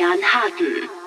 Christian Harten.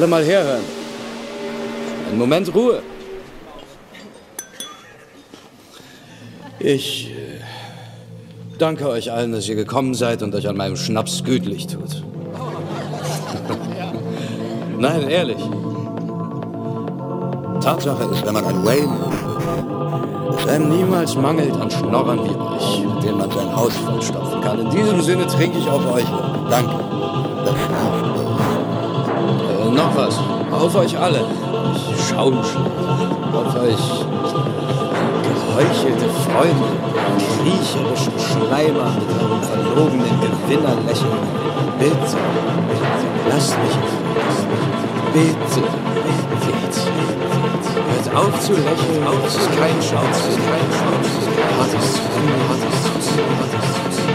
Alle mal herhören. Einen Moment Ruhe. Ich äh, danke euch allen, dass ihr gekommen seid und euch an meinem Schnaps gütlich tut. Nein, ehrlich. Tatsache ist, wenn man ein Wayne es einem niemals mangelt an Schnorrern wie euch, mit denen man sein Haus vollstopfen kann. In diesem Sinne trinke ich auf euch. Danke. Äh, noch was. Auf euch alle. Ich Schaumschläger. Auf euch geheuchelte Freunde, kriecherischen Schleimer mit eurem verlogenen Gewinnerlächeln. Bitte, lasst mich Bitte, bitte, hört auf zu lächeln. Es ist kein Schauz, es ist kein Schauz. Hat es zu tun, hat es zu tun, hat es zu tun.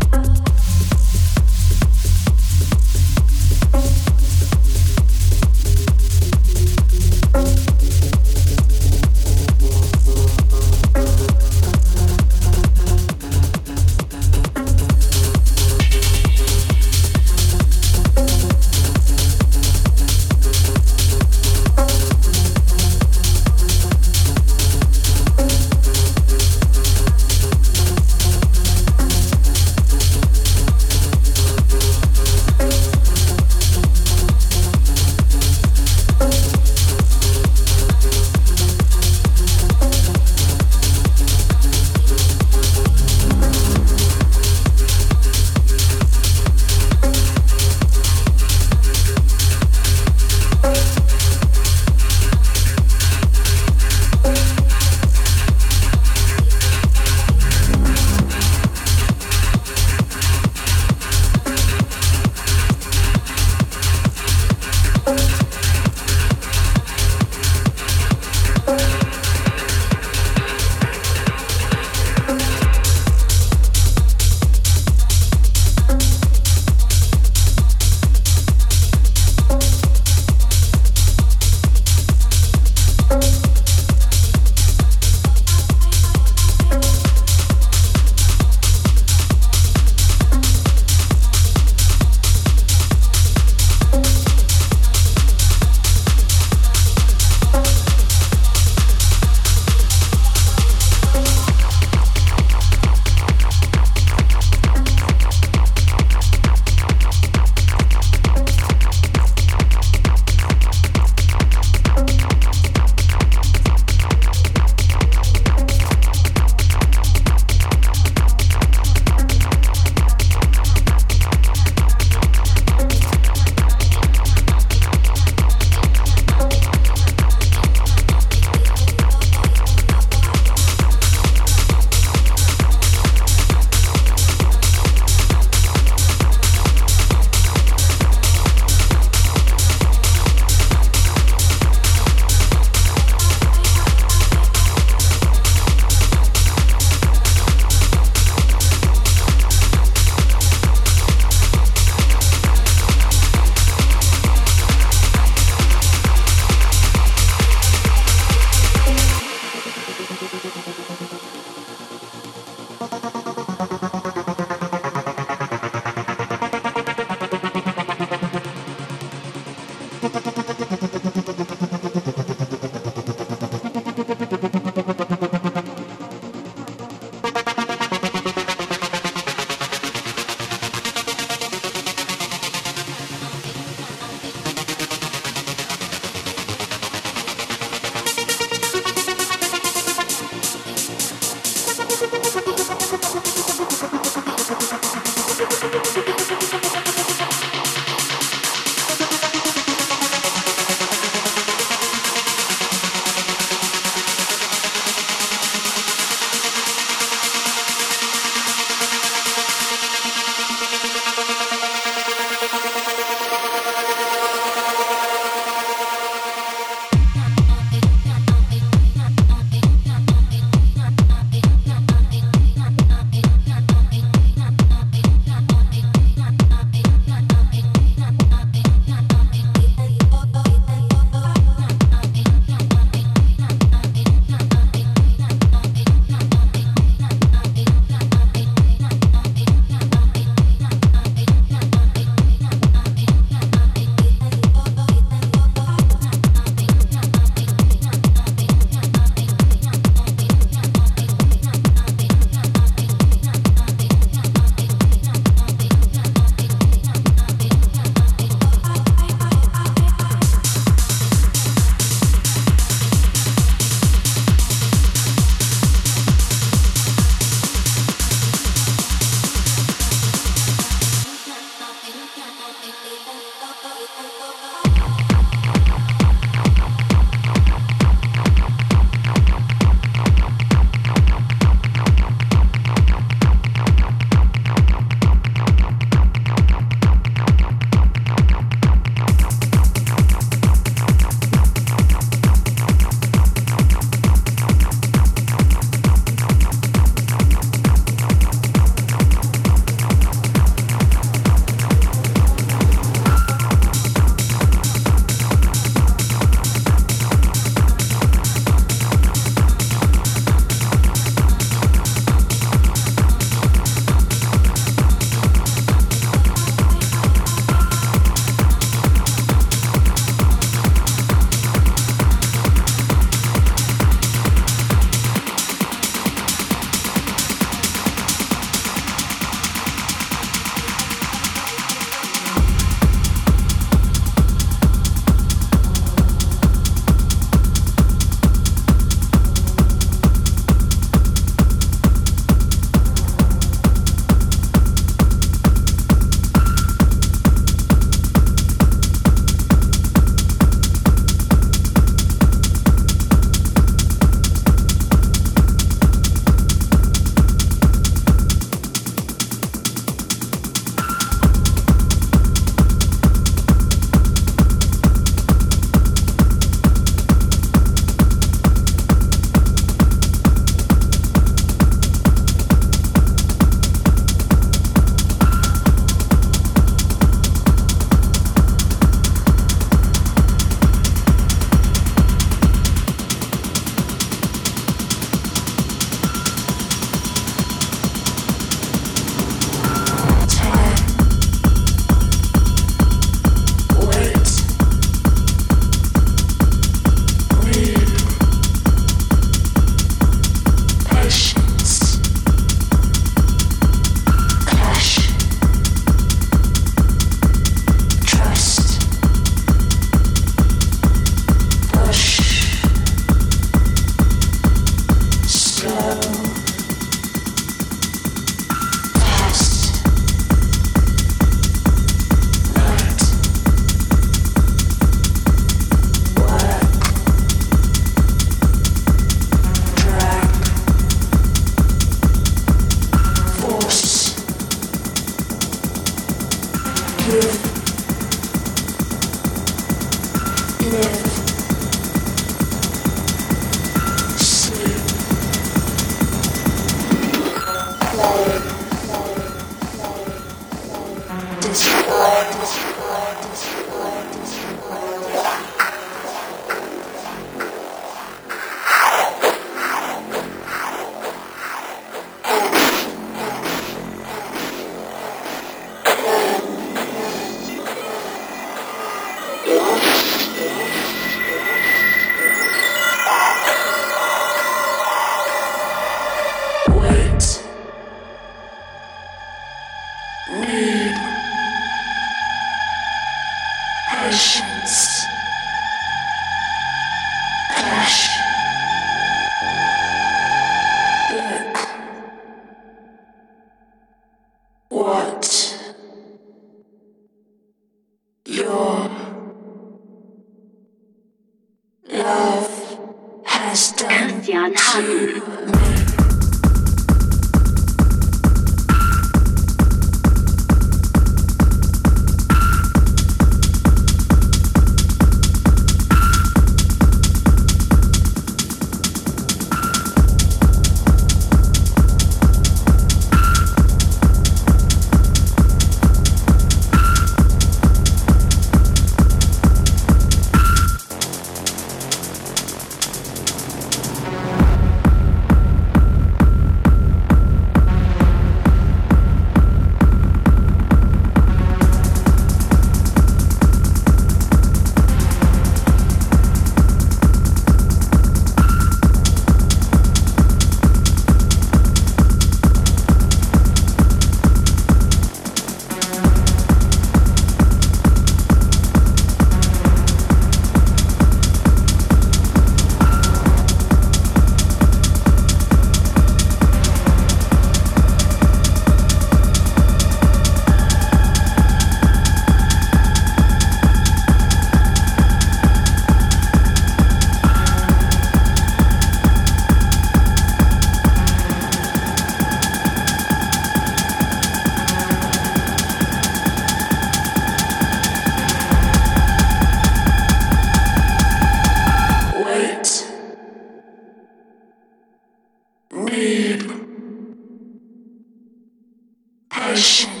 Vibration.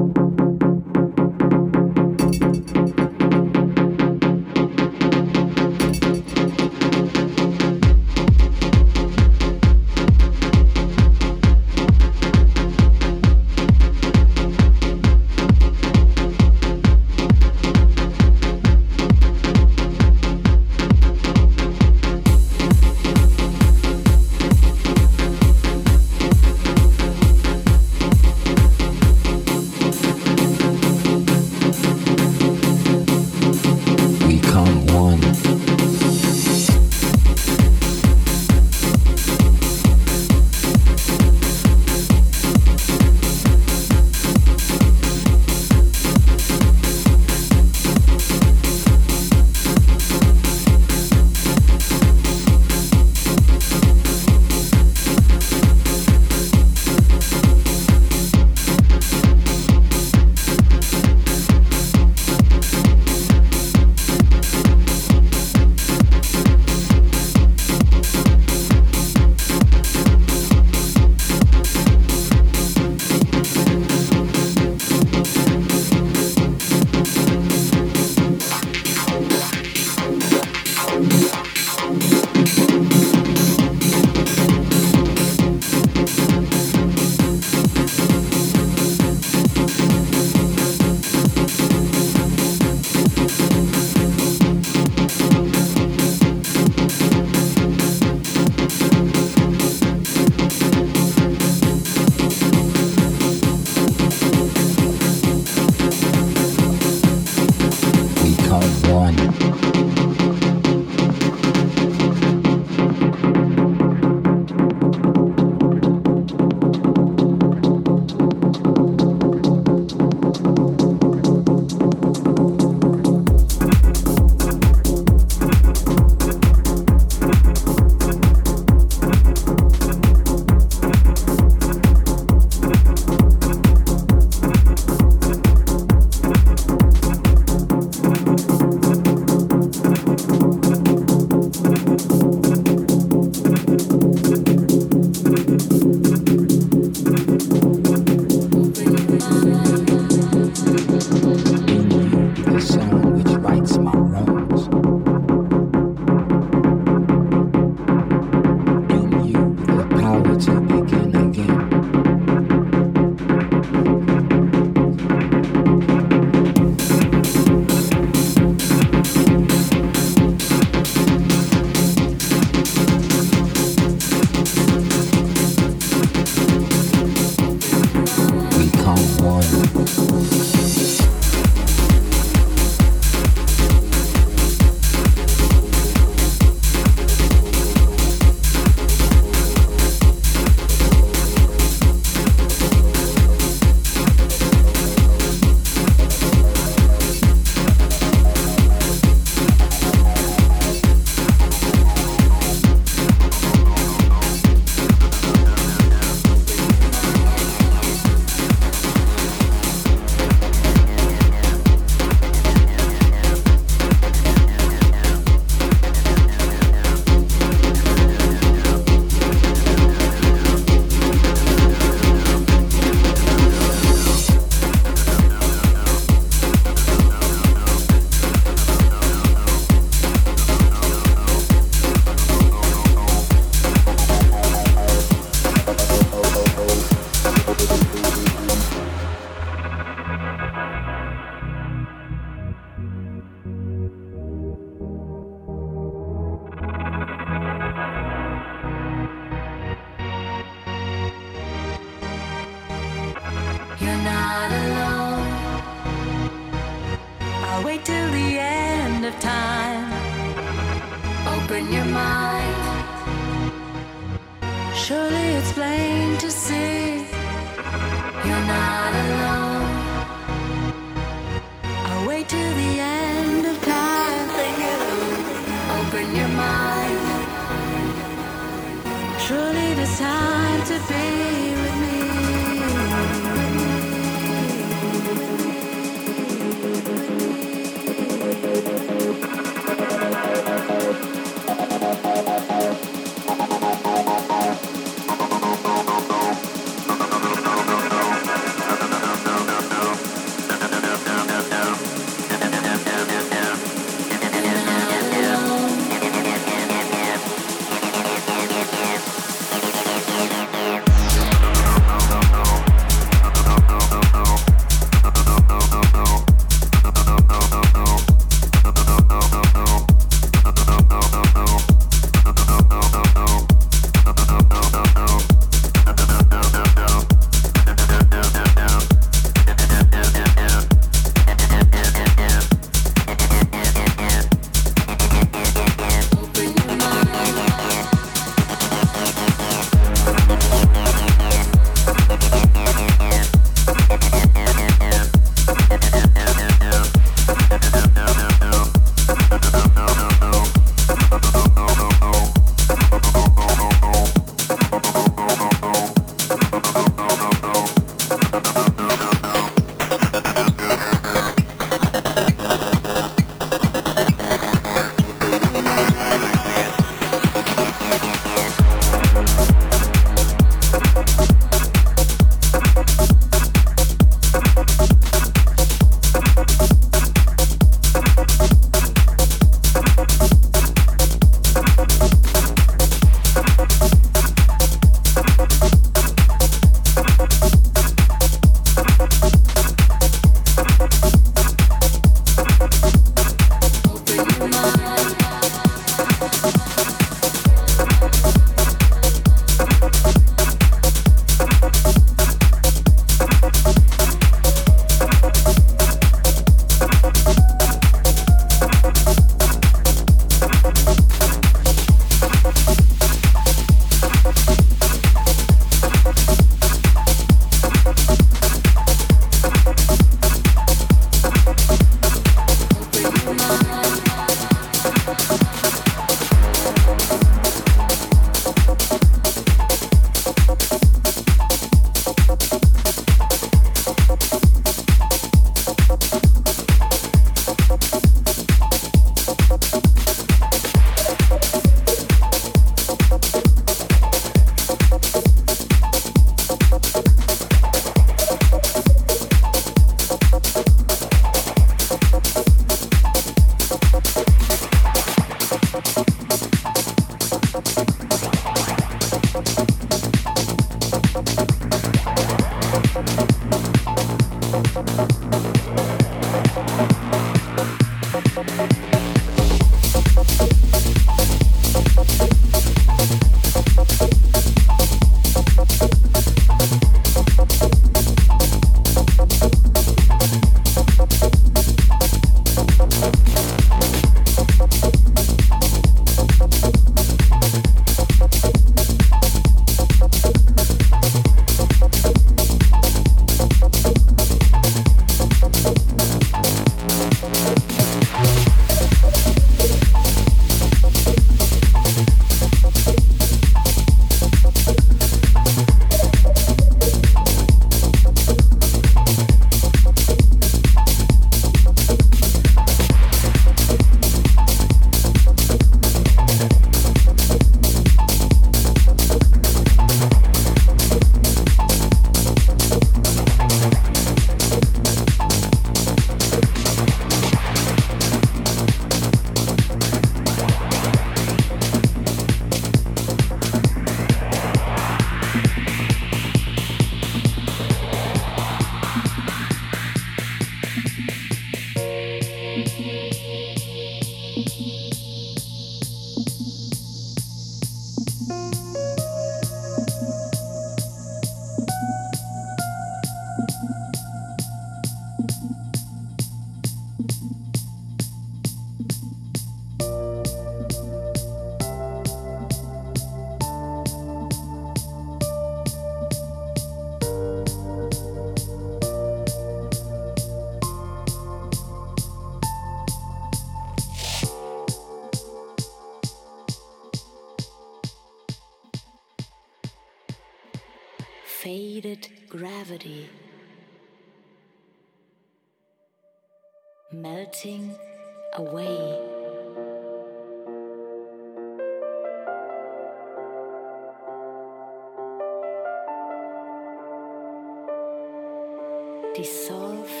Dissolve